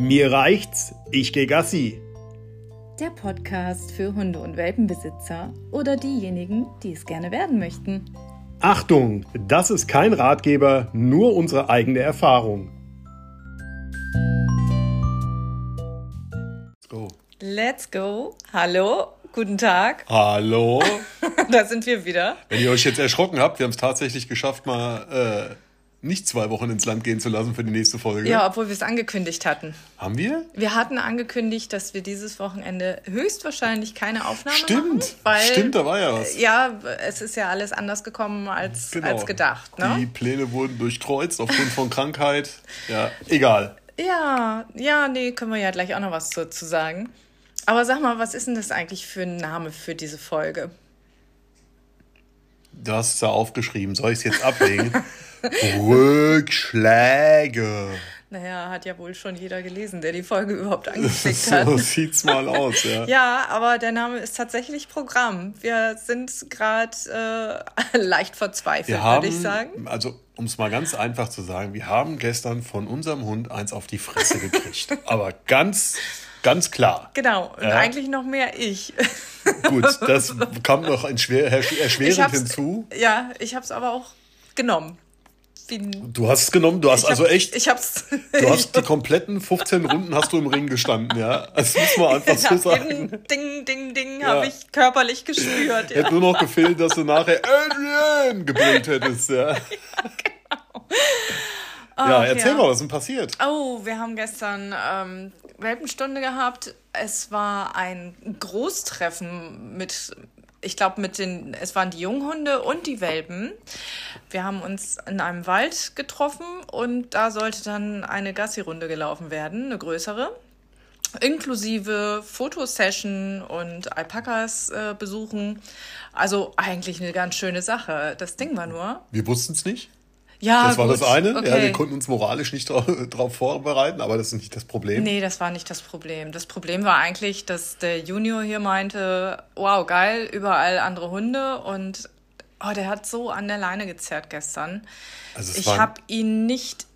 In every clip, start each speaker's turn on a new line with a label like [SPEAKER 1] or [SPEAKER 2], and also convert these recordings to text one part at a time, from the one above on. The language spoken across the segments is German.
[SPEAKER 1] Mir reicht's, ich geh Gassi.
[SPEAKER 2] Der Podcast für Hunde- und Welpenbesitzer oder diejenigen, die es gerne werden möchten.
[SPEAKER 1] Achtung, das ist kein Ratgeber, nur unsere eigene Erfahrung.
[SPEAKER 2] Go. Let's go. Hallo, guten Tag.
[SPEAKER 1] Hallo.
[SPEAKER 2] da sind wir wieder.
[SPEAKER 1] Wenn ihr euch jetzt erschrocken habt, wir haben es tatsächlich geschafft, mal äh, nicht zwei Wochen ins Land gehen zu lassen für die nächste Folge.
[SPEAKER 2] Ja, obwohl wir es angekündigt hatten.
[SPEAKER 1] Haben wir?
[SPEAKER 2] Wir hatten angekündigt, dass wir dieses Wochenende höchstwahrscheinlich keine Aufnahme
[SPEAKER 1] Stimmt.
[SPEAKER 2] machen. Weil,
[SPEAKER 1] Stimmt, da war ja was.
[SPEAKER 2] Ja, es ist ja alles anders gekommen als, genau. als gedacht. Ne?
[SPEAKER 1] Die Pläne wurden durchkreuzt aufgrund von Krankheit. Ja, egal.
[SPEAKER 2] Ja, ja, nee, können wir ja gleich auch noch was dazu sagen. Aber sag mal, was ist denn das eigentlich für ein Name für diese Folge?
[SPEAKER 1] Du hast es da aufgeschrieben. Soll ich es jetzt ablegen? Rückschläge.
[SPEAKER 2] Naja, hat ja wohl schon jeder gelesen, der die Folge überhaupt angeklickt hat. so
[SPEAKER 1] sieht's mal aus, ja.
[SPEAKER 2] ja, aber der Name ist tatsächlich Programm. Wir sind gerade äh, leicht verzweifelt, würde ich sagen.
[SPEAKER 1] Also, um es mal ganz einfach zu sagen, wir haben gestern von unserem Hund eins auf die Fresse gekriegt. aber ganz, ganz klar.
[SPEAKER 2] Genau, und ja. eigentlich noch mehr ich.
[SPEAKER 1] Gut, das kam noch erschwerend hinzu.
[SPEAKER 2] Ja, ich habe es aber auch genommen
[SPEAKER 1] du hast es genommen, du hast also
[SPEAKER 2] hab,
[SPEAKER 1] echt.
[SPEAKER 2] Ich hab's.
[SPEAKER 1] Du hast die kompletten 15 Runden hast du im Ring gestanden, ja. Das muss man einfach so sagen.
[SPEAKER 2] Ding, ding, ding, ja. habe ich körperlich gespürt.
[SPEAKER 1] Ja. Hätte nur noch gefehlt, dass du nachher Adrian gebrüllt hättest, ja. ja genau. Oh, ja, erzähl ja. mal, was ist denn passiert?
[SPEAKER 2] Oh, wir haben gestern ähm, Welpenstunde gehabt. Es war ein Großtreffen mit ich glaube, mit den, es waren die Junghunde und die Welpen. Wir haben uns in einem Wald getroffen und da sollte dann eine Gassi-Runde gelaufen werden, eine größere. Inklusive Fotosession und Alpakas äh, besuchen. Also eigentlich eine ganz schöne Sache. Das Ding war nur.
[SPEAKER 1] Wir wussten es nicht.
[SPEAKER 2] Ja,
[SPEAKER 1] das war
[SPEAKER 2] gut.
[SPEAKER 1] das eine.
[SPEAKER 2] Okay.
[SPEAKER 1] Ja, wir konnten uns moralisch nicht darauf vorbereiten, aber das ist nicht das Problem.
[SPEAKER 2] Nee, das war nicht das Problem. Das Problem war eigentlich, dass der Junior hier meinte, wow, geil, überall andere Hunde und oh, der hat so an der Leine gezerrt gestern. Also ich habe ihn nicht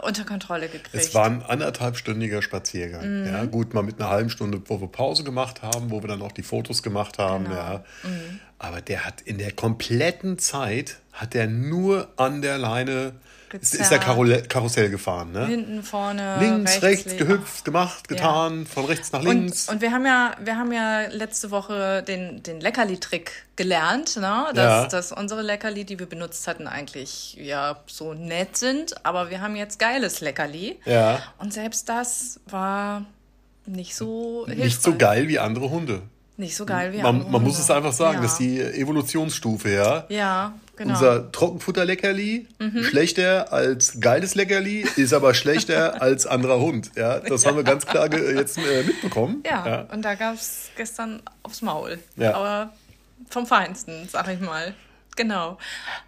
[SPEAKER 2] unter Kontrolle gekriegt.
[SPEAKER 1] Es war ein anderthalbstündiger Spaziergang. Mhm. Ja, gut, mal mit einer halben Stunde, wo wir Pause gemacht haben, wo wir dann auch die Fotos gemacht haben. Genau. Ja. Mhm. Aber der hat in der kompletten Zeit hat er nur an der Leine Gezerrt. ist der Karussell gefahren, ne?
[SPEAKER 2] Hinten, vorne,
[SPEAKER 1] links, rechts, rechts gehüpft, gemacht, getan, ja. von rechts nach links.
[SPEAKER 2] Und, und, wir haben ja, wir haben ja letzte Woche den, den Leckerli-Trick gelernt, ne? Dass, ja. dass unsere Leckerli, die wir benutzt hatten, eigentlich ja so nett sind, aber wir haben jetzt geiles Leckerli.
[SPEAKER 1] Ja.
[SPEAKER 2] Und selbst das war nicht so
[SPEAKER 1] hilfreich. Nicht so geil wie andere Hunde.
[SPEAKER 2] Nicht so geil wie
[SPEAKER 1] man, andere Man muss es einfach sagen, ja. das ist die Evolutionsstufe, ja.
[SPEAKER 2] Ja, genau.
[SPEAKER 1] Unser Trockenfutterleckerli, mhm. schlechter als geiles Leckerli, ist aber schlechter als anderer Hund. Ja, das ja. haben wir ganz klar jetzt äh, mitbekommen.
[SPEAKER 2] Ja, ja, und da gab es gestern aufs Maul. Ja. Aber vom Feinsten, sag ich mal. Genau.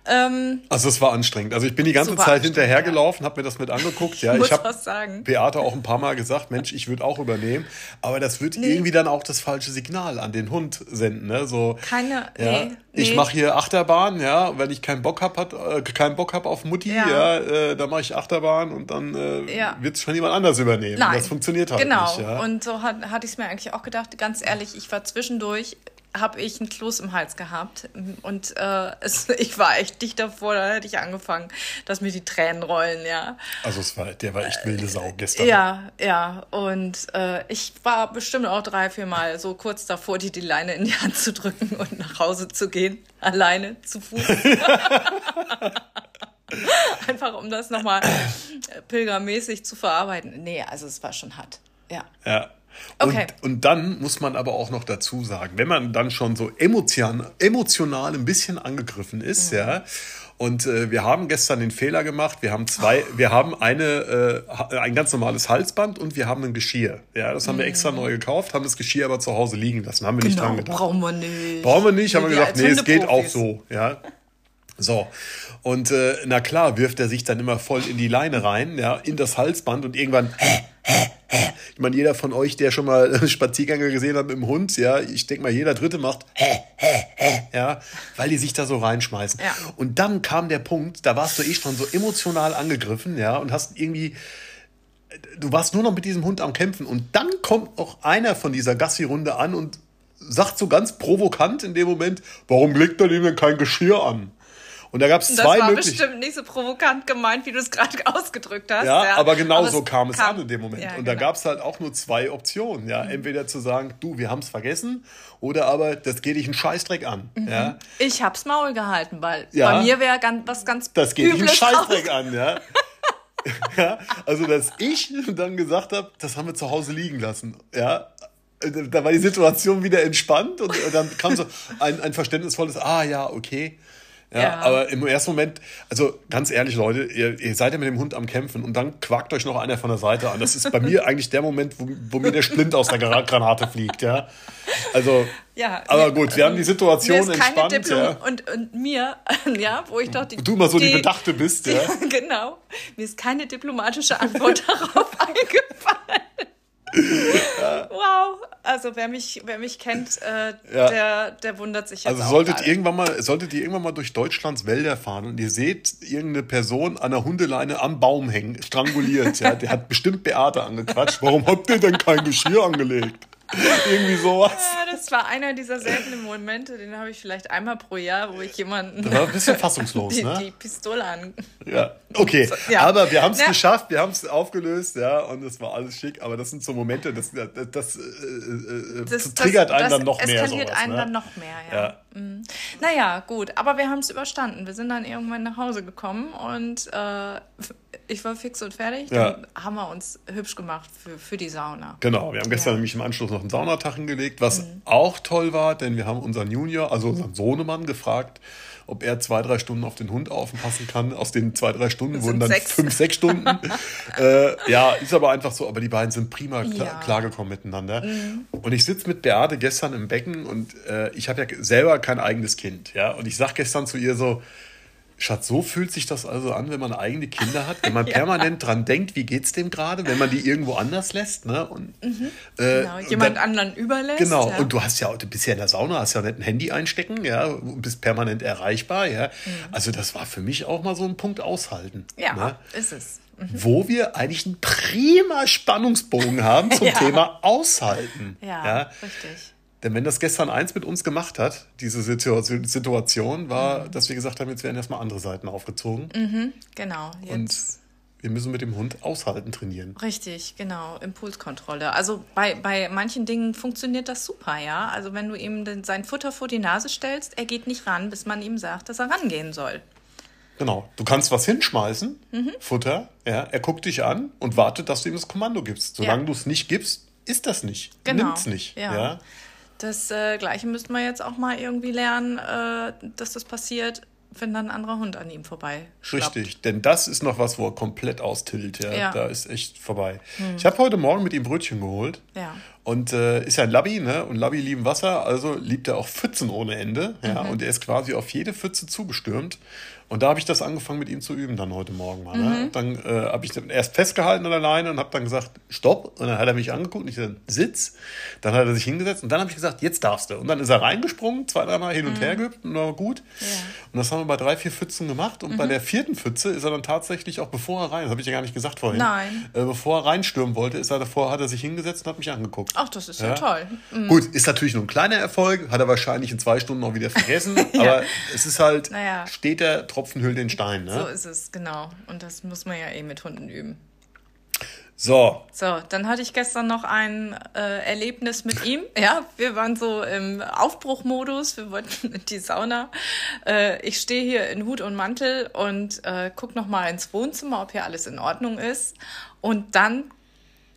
[SPEAKER 2] Ähm,
[SPEAKER 1] also es war anstrengend. Also ich bin die ganze Zeit hinterhergelaufen, ja. habe mir das mit angeguckt. Ja, ich, habe Beate auch ein paar Mal gesagt, Mensch, ich würde auch übernehmen. Aber das wird nee. irgendwie dann auch das falsche Signal an den Hund senden. Ne? So,
[SPEAKER 2] Keine.
[SPEAKER 1] Ja,
[SPEAKER 2] nee,
[SPEAKER 1] ich nee. mache hier Achterbahn, ja. Wenn ich keinen Bock hab, hat, äh, keinen Bock hab auf Mutti, ja, ja äh, dann mache ich Achterbahn und dann äh, ja. wird es schon jemand anders übernehmen. Nein. Das funktioniert halt
[SPEAKER 2] genau.
[SPEAKER 1] nicht.
[SPEAKER 2] Genau. Und so hat, hatte ich es mir eigentlich auch gedacht. Ganz ehrlich, ich war zwischendurch habe ich einen Kloß im Hals gehabt und äh, es, ich war echt dicht davor, da hätte ich angefangen, dass mir die Tränen rollen, ja.
[SPEAKER 1] Also es war, der war echt wilde Sau gestern.
[SPEAKER 2] Ja, ja. Und äh, ich war bestimmt auch drei, vier Mal so kurz davor, die die Leine in die Hand zu drücken und nach Hause zu gehen, alleine zu Fuß. Einfach um das nochmal pilgermäßig zu verarbeiten. Nee, also es war schon hart. Ja.
[SPEAKER 1] Ja. Okay. Und, und dann muss man aber auch noch dazu sagen, wenn man dann schon so emotional, emotional ein bisschen angegriffen ist, mhm. ja, und äh, wir haben gestern den Fehler gemacht. Wir haben zwei, oh. wir haben eine, äh, ein ganz normales Halsband und wir haben ein Geschirr. Ja, das haben mhm. wir extra neu gekauft, haben das Geschirr aber zu Hause liegen lassen. Haben wir genau, nicht dran gedacht.
[SPEAKER 2] Brauchen wir nicht.
[SPEAKER 1] Brauchen wir nicht, haben wir gesagt, nee, es geht auch so. Ja. So. Und äh, na klar, wirft er sich dann immer voll in die Leine rein, ja, in das Halsband und irgendwann ich meine, jeder von euch, der schon mal Spaziergänger gesehen hat mit dem Hund, ja, ich denke mal, jeder Dritte macht, ja, weil die sich da so reinschmeißen. Ja. Und dann kam der Punkt, da warst du eh schon so emotional angegriffen, ja, und hast irgendwie du warst nur noch mit diesem Hund am Kämpfen und dann kommt noch einer von dieser Gassi-Runde an und sagt so ganz provokant in dem Moment, warum legt er dem denn kein Geschirr an? Und da gab es zwei
[SPEAKER 2] Das war bestimmt nicht so provokant gemeint, wie du es gerade ausgedrückt hast.
[SPEAKER 1] Ja, ja. aber genau aber so kam es kam, an in dem Moment. Ja, und da genau. gab es halt auch nur zwei Optionen. Ja, mhm. entweder zu sagen, du, wir haben es vergessen, oder aber das geht dich einen Scheißdreck an. Mhm. Ja.
[SPEAKER 2] Ich hab's Maul gehalten, weil ja, bei mir wäre ganz, was ganz
[SPEAKER 1] Das geht dich einen Scheißdreck an, ja. ja. Also dass ich dann gesagt habe, das haben wir zu Hause liegen lassen. Ja, da war die Situation wieder entspannt und dann kam so ein, ein verständnisvolles, ah ja, okay. Ja, ja, aber im ersten Moment, also ganz ehrlich, Leute, ihr, ihr seid ja mit dem Hund am Kämpfen und dann quakt euch noch einer von der Seite an. Das ist bei mir eigentlich der Moment, wo, wo mir der Splint aus der Granate fliegt, ja. Also, ja, aber gut, wir haben die Situation entspannt.
[SPEAKER 2] Diplom ja. und, und mir, ja, wo ich doch die.
[SPEAKER 1] Du mal so die, die Bedachte bist, ja.
[SPEAKER 2] genau. Mir ist keine diplomatische Antwort darauf eingefallen. Wow, also wer mich, wer mich kennt, äh, ja. der, der wundert sich
[SPEAKER 1] jetzt Also solltet ihr irgendwann mal, solltet ihr irgendwann mal durch Deutschlands Wälder fahren und ihr seht irgendeine Person an der Hundeleine am Baum hängen, stranguliert, ja, der hat bestimmt Beate angequatscht. Warum habt ihr denn kein Geschirr angelegt? Irgendwie sowas.
[SPEAKER 2] Ja, das war einer dieser seltenen Momente, den habe ich vielleicht einmal pro Jahr, wo ich jemanden.
[SPEAKER 1] Das war ein bisschen fassungslos,
[SPEAKER 2] die,
[SPEAKER 1] ne?
[SPEAKER 2] Die Pistole an.
[SPEAKER 1] Ja, okay. Ja. Aber wir haben es ja. geschafft, wir haben es aufgelöst, ja, und es war alles schick. Aber das sind so Momente, das, das, das, äh, äh das triggert einen dann noch mehr. Das
[SPEAKER 2] eskaliert einen ne? dann noch mehr, ja. ja. Mhm. Naja, gut, aber wir haben es überstanden. Wir sind dann irgendwann nach Hause gekommen und äh, ich war fix und fertig. Dann haben wir uns hübsch gemacht für, für die Sauna.
[SPEAKER 1] Genau, wir haben gestern ja. nämlich im Anschluss noch einen Saunatag hingelegt, was mhm. Auch toll war, denn wir haben unseren Junior, also unseren Sohnemann, gefragt, ob er zwei, drei Stunden auf den Hund aufpassen kann. Aus den zwei, drei Stunden wurden dann sechs. fünf, sechs Stunden. äh, ja, ist aber einfach so, aber die beiden sind prima klar, ja. klargekommen miteinander. Mhm. Und ich sitze mit Beate gestern im Becken und äh, ich habe ja selber kein eigenes Kind. Ja? Und ich sage gestern zu ihr so, Schatz, so fühlt sich das also an, wenn man eigene Kinder hat, wenn man ja. permanent dran denkt, wie geht's dem gerade, wenn man die irgendwo anders lässt, ne? Und,
[SPEAKER 2] mhm. äh, genau, jemand dann, anderen überlässt.
[SPEAKER 1] Genau, ja. und du hast ja, du bist ja in der Sauna, hast ja nicht ein Handy einstecken, ja, und bist permanent erreichbar, ja. Mhm. Also das war für mich auch mal so ein Punkt aushalten.
[SPEAKER 2] Ja, ne? ist es.
[SPEAKER 1] Mhm. Wo wir eigentlich einen prima Spannungsbogen haben zum ja. Thema Aushalten.
[SPEAKER 2] Ja, ja, richtig.
[SPEAKER 1] Denn wenn das gestern eins mit uns gemacht hat, diese Situation, war, mhm. dass wir gesagt haben, jetzt werden erstmal andere Seiten aufgezogen.
[SPEAKER 2] Mhm, genau.
[SPEAKER 1] Jetzt. Und wir müssen mit dem Hund aushalten trainieren.
[SPEAKER 2] Richtig, genau. Impulskontrolle. Also bei, bei manchen Dingen funktioniert das super, ja. Also wenn du ihm den, sein Futter vor die Nase stellst, er geht nicht ran, bis man ihm sagt, dass er rangehen soll.
[SPEAKER 1] Genau. Du kannst was hinschmeißen, mhm. Futter, ja, er guckt dich an und wartet, dass du ihm das Kommando gibst. Solange ja. du es nicht gibst, ist das nicht. Genau. Nimmt's nicht. ja. ja?
[SPEAKER 2] Das äh, Gleiche müssten wir jetzt auch mal irgendwie lernen, äh, dass das passiert, wenn dann ein anderer Hund an ihm vorbei
[SPEAKER 1] Richtig, denn das ist noch was, wo er komplett austillt. Ja. ja. Da ist echt vorbei. Hm. Ich habe heute Morgen mit ihm Brötchen geholt.
[SPEAKER 2] Ja.
[SPEAKER 1] Und äh, ist ja ein Labby, ne? Und Labby lieben Wasser, also liebt er auch Pfützen ohne Ende. Ja. Mhm. Und er ist quasi auf jede Pfütze zugestürmt. Und da habe ich das angefangen mit ihm zu üben dann heute Morgen mal. Ne? Mhm. Dann äh, habe ich erst festgehalten an der Leine und habe dann gesagt, stopp. Und dann hat er mich angeguckt und ich gesagt, sitz. Dann hat er sich hingesetzt und dann habe ich gesagt, jetzt darfst du. Und dann ist er reingesprungen, zwei, dreimal hin und mhm. her geübt und war gut. Ja. Und das haben wir bei drei, vier Pfützen gemacht. Und mhm. bei der vierten Pfütze ist er dann tatsächlich auch bevor er rein, das habe ich ja gar nicht gesagt vorhin.
[SPEAKER 2] Nein.
[SPEAKER 1] Äh, bevor er reinstürmen wollte, ist er davor, hat er sich hingesetzt und hat mich angeguckt.
[SPEAKER 2] Ach, das ist ja, ja toll.
[SPEAKER 1] Mhm. Gut, ist natürlich nur ein kleiner Erfolg, hat er wahrscheinlich in zwei Stunden auch wieder vergessen. ja. Aber es ist halt, naja. steht der Tropfen hüllt den Stein. Ne?
[SPEAKER 2] So ist es, genau. Und das muss man ja eh mit Hunden üben.
[SPEAKER 1] So.
[SPEAKER 2] So, dann hatte ich gestern noch ein äh, Erlebnis mit ihm. Ja, wir waren so im Aufbruchmodus. Wir wollten in die Sauna. Äh, ich stehe hier in Hut und Mantel und äh, guck noch mal ins Wohnzimmer, ob hier alles in Ordnung ist. Und dann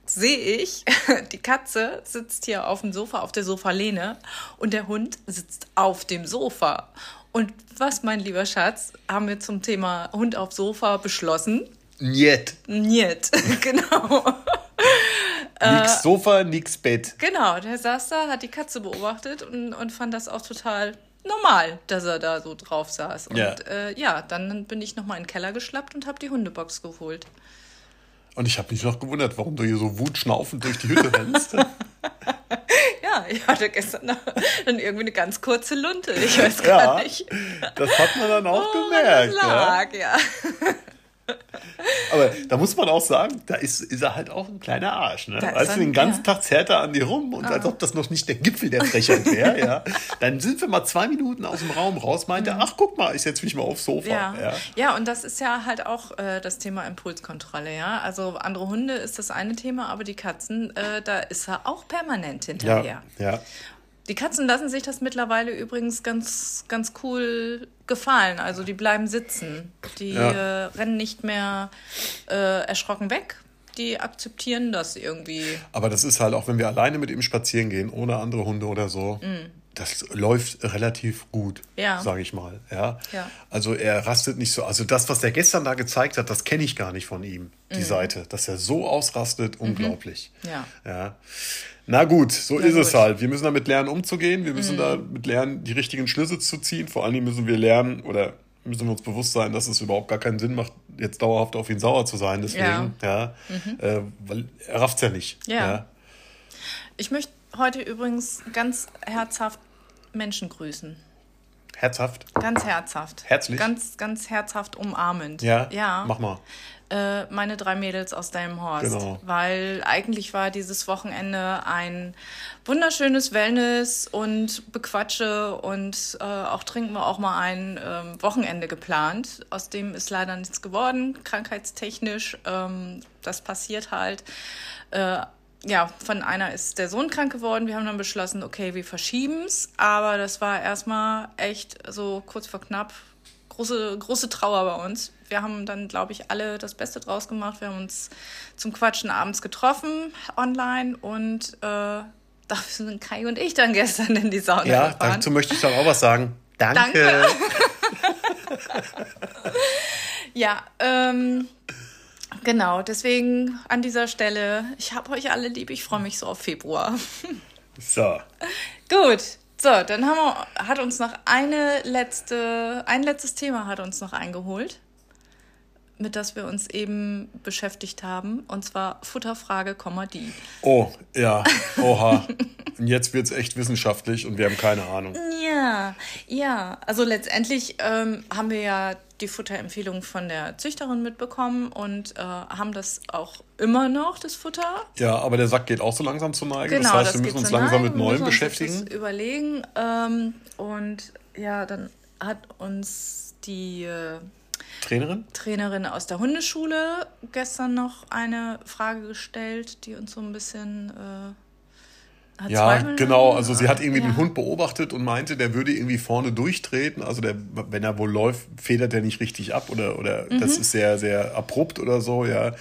[SPEAKER 2] sehe ich, die Katze sitzt hier auf dem Sofa, auf der Sofalehne und der Hund sitzt auf dem Sofa. Und was, mein lieber Schatz, haben wir zum Thema Hund auf Sofa beschlossen?
[SPEAKER 1] Niet.
[SPEAKER 2] Niet, genau.
[SPEAKER 1] nix Sofa, nix Bett.
[SPEAKER 2] Genau, der saß da, hat die Katze beobachtet und, und fand das auch total normal, dass er da so drauf saß. Und ja, äh, ja dann bin ich nochmal in den Keller geschlappt und habe die Hundebox geholt.
[SPEAKER 1] Und ich habe mich noch gewundert, warum du hier so wutschnaufend durch die Hütte rennst.
[SPEAKER 2] ja, ich hatte gestern dann irgendwie eine ganz kurze Lunte. Ich weiß gar ja, nicht.
[SPEAKER 1] Das hat man dann auch oh, gemerkt.
[SPEAKER 2] Das lag, ja.
[SPEAKER 1] ja. Aber da muss man auch sagen, da ist, ist er halt auch ein kleiner Arsch. Ne? Weißt du, den ganzen ja. Tag zerrt er an dir rum und ah. als ob das noch nicht der Gipfel der Frechheit wäre. ja. Dann sind wir mal zwei Minuten aus dem Raum raus, meint er, mhm. ach guck mal, ich setze mich mal aufs Sofa.
[SPEAKER 2] Ja. ja. Ja. und das ist ja halt auch äh, das Thema Impulskontrolle. Ja, Also andere Hunde ist das eine Thema, aber die Katzen, äh, da ist er auch permanent hinterher.
[SPEAKER 1] Ja. ja.
[SPEAKER 2] Die Katzen lassen sich das mittlerweile übrigens ganz, ganz cool gefallen. Also die bleiben sitzen. Die ja. äh, rennen nicht mehr äh, erschrocken weg. Die akzeptieren das irgendwie.
[SPEAKER 1] Aber das ist halt auch, wenn wir alleine mit ihm spazieren gehen, ohne andere Hunde oder so. Mm. Das läuft relativ gut, ja. sage ich mal. Ja?
[SPEAKER 2] ja.
[SPEAKER 1] Also er rastet nicht so. Also das, was er gestern da gezeigt hat, das kenne ich gar nicht von ihm, die mm. Seite. Dass er so ausrastet, mhm. unglaublich.
[SPEAKER 2] Ja.
[SPEAKER 1] ja. Na gut, so Na ist gut. es halt. Wir müssen damit lernen, umzugehen. Wir müssen mhm. damit lernen, die richtigen Schlüsse zu ziehen. Vor allen Dingen müssen wir lernen oder müssen wir uns bewusst sein, dass es überhaupt gar keinen Sinn macht, jetzt dauerhaft auf ihn sauer zu sein. Deswegen, ja, mhm. äh, weil er rafft es ja nicht.
[SPEAKER 2] Ja. Ich möchte heute übrigens ganz herzhaft Menschen grüßen.
[SPEAKER 1] Herzhaft?
[SPEAKER 2] Ganz herzhaft.
[SPEAKER 1] Herzlich?
[SPEAKER 2] Ganz, ganz herzhaft umarmend.
[SPEAKER 1] Ja?
[SPEAKER 2] Ja.
[SPEAKER 1] Mach mal
[SPEAKER 2] äh, meine drei Mädels aus Delmenhorst. Genau. Weil eigentlich war dieses Wochenende ein wunderschönes Wellness und Bequatsche und äh, auch trinken wir auch mal ein ähm, Wochenende geplant. Aus dem ist leider nichts geworden, krankheitstechnisch. Ähm, das passiert halt. Äh, ja, von einer ist der Sohn krank geworden. Wir haben dann beschlossen, okay, wir verschieben es. Aber das war erstmal echt so kurz vor knapp große, große Trauer bei uns. Wir haben dann, glaube ich, alle das Beste draus gemacht. Wir haben uns zum Quatschen abends getroffen online und äh, da sind Kai und ich dann gestern in die Sauna
[SPEAKER 1] ja, gefahren. dazu möchte ich dann auch was sagen. Danke. Danke.
[SPEAKER 2] ja, ähm, genau. Deswegen an dieser Stelle, ich habe euch alle lieb. Ich freue mich so auf Februar.
[SPEAKER 1] so.
[SPEAKER 2] Gut. So, dann haben wir, hat uns noch eine letzte, ein letztes Thema hat uns noch eingeholt, mit das wir uns eben beschäftigt haben, und zwar Futterfrage, die.
[SPEAKER 1] Oh, ja, oha. und jetzt wird es echt wissenschaftlich und wir haben keine Ahnung.
[SPEAKER 2] Ja, ja. Also letztendlich ähm, haben wir ja die Futterempfehlung von der Züchterin mitbekommen und äh, haben das auch immer noch, das Futter.
[SPEAKER 1] Ja, aber der Sack geht auch so langsam zur Neige. Genau, das heißt, wir müssen uns langsam mit Neuem beschäftigen.
[SPEAKER 2] Uns überlegen. Ähm, und ja, dann hat uns die äh,
[SPEAKER 1] Trainerin?
[SPEAKER 2] Trainerin aus der Hundeschule gestern noch eine Frage gestellt, die uns so ein bisschen äh,
[SPEAKER 1] hat ja, genau. Also sie hat irgendwie ja. den Hund beobachtet und meinte, der würde irgendwie vorne durchtreten. Also der, wenn er wohl läuft, federt er nicht richtig ab oder, oder mhm. das ist sehr, sehr abrupt oder so, ja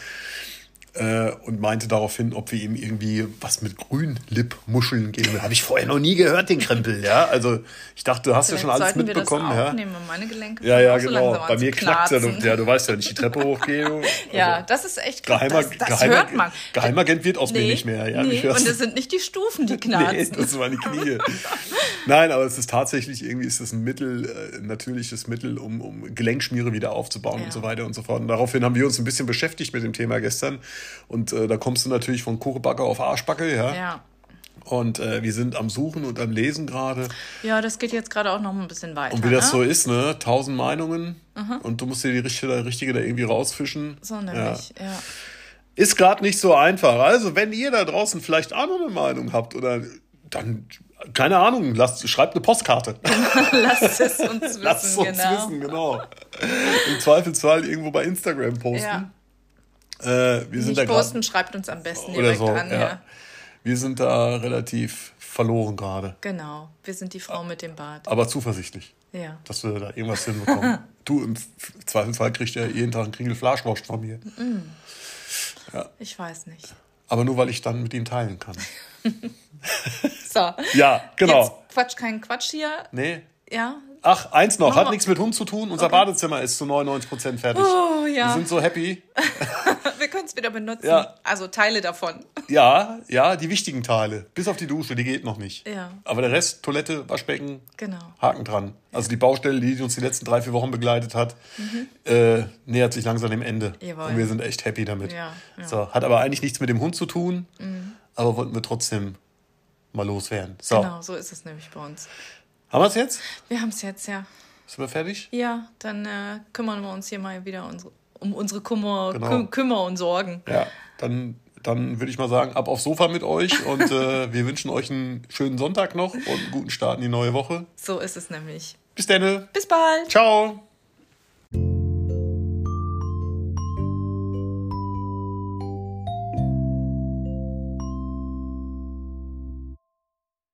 [SPEAKER 1] äh, und meinte daraufhin, ob wir ihm irgendwie was mit Grünlippmuscheln geben. Habe ich vorher noch nie gehört, den Krempel. Ja, also ich dachte, du hast Vielleicht ja schon alles mitbekommen. Wir das
[SPEAKER 2] ja. Meine Gelenke
[SPEAKER 1] ja, ja, genau. So Bei mir knackt er. Ja, du weißt ja, wenn ich die Treppe hochgehe. Also
[SPEAKER 2] ja, das ist echt
[SPEAKER 1] krass. Geheimer, das, das Geheimer, hört man. Geheimagent wird aus nee, mir nicht mehr. Ja,
[SPEAKER 2] nee, und es sind nicht die Stufen, die knarzen. nee,
[SPEAKER 1] das waren die Knie. Nein, aber es ist tatsächlich irgendwie ist es ein Mittel, ein äh, natürliches Mittel, um, um Gelenkschmiere wieder aufzubauen ja. und so weiter und so fort. Und daraufhin haben wir uns ein bisschen beschäftigt mit dem Thema gestern und äh, da kommst du natürlich von Kuchenbacke auf Arschbacke, ja.
[SPEAKER 2] Ja.
[SPEAKER 1] Und äh, wir sind am Suchen und am Lesen gerade.
[SPEAKER 2] Ja, das geht jetzt gerade auch noch ein bisschen weiter.
[SPEAKER 1] Und wie das ne? so ist, ne? Tausend Meinungen mhm. und du musst dir die richtige, richtige da irgendwie rausfischen.
[SPEAKER 2] So nämlich, ja. ja.
[SPEAKER 1] Ist gerade nicht so einfach. Also, wenn ihr da draußen vielleicht auch noch eine Meinung habt oder dann keine Ahnung, lasst, schreibt eine Postkarte.
[SPEAKER 2] lasst es uns wissen.
[SPEAKER 1] Lasst es uns genau. wissen, genau. Im Zweifelsfall irgendwo bei Instagram posten. Ja. Äh, wir sind
[SPEAKER 2] Nicht da posten, schreibt uns am besten direkt so, an. Ja. ja.
[SPEAKER 1] Wir sind da relativ verloren gerade.
[SPEAKER 2] Genau, wir sind die Frau mit dem Bart.
[SPEAKER 1] Aber zuversichtlich.
[SPEAKER 2] Ja.
[SPEAKER 1] Dass wir da irgendwas hinbekommen. du, im Zweifelsfall kriegst du ja jeden Tag einen Kringel Fleischwurst von mir.
[SPEAKER 2] Mm. Ja. Ich weiß nicht.
[SPEAKER 1] Aber nur, weil ich dann mit ihm teilen kann.
[SPEAKER 2] so.
[SPEAKER 1] Ja, genau. Jetzt
[SPEAKER 2] Quatsch, kein Quatsch hier.
[SPEAKER 1] Nee.
[SPEAKER 2] Ja,
[SPEAKER 1] Ach, eins noch, hat nichts mit Hund zu tun. Unser okay. Badezimmer ist zu 99 Prozent fertig.
[SPEAKER 2] Oh, ja.
[SPEAKER 1] Wir sind so happy.
[SPEAKER 2] Wir können es wieder benutzen. Ja. Also Teile davon.
[SPEAKER 1] Ja, ja, die wichtigen Teile. Bis auf die Dusche, die geht noch nicht.
[SPEAKER 2] Ja.
[SPEAKER 1] Aber der Rest, Toilette, Waschbecken,
[SPEAKER 2] genau.
[SPEAKER 1] Haken dran. Also die Baustelle, die uns die letzten drei, vier Wochen begleitet hat, mhm. äh, nähert sich langsam dem Ende. Jawohl. Und wir sind echt happy damit.
[SPEAKER 2] Ja, ja.
[SPEAKER 1] So, hat aber eigentlich nichts mit dem Hund zu tun, mhm. aber wollten wir trotzdem mal loswerden. So.
[SPEAKER 2] Genau, so ist es nämlich bei uns.
[SPEAKER 1] Haben wir es jetzt?
[SPEAKER 2] Wir haben es jetzt, ja.
[SPEAKER 1] Sind wir fertig?
[SPEAKER 2] Ja, dann äh, kümmern wir uns hier mal wieder um unsere Kummer, genau. Kü Kümmer und Sorgen.
[SPEAKER 1] Ja, dann, dann würde ich mal sagen, ab aufs Sofa mit euch und äh, wir wünschen euch einen schönen Sonntag noch und einen guten Start in die neue Woche.
[SPEAKER 2] So ist es nämlich.
[SPEAKER 1] Bis dann.
[SPEAKER 2] Bis bald.
[SPEAKER 1] Ciao.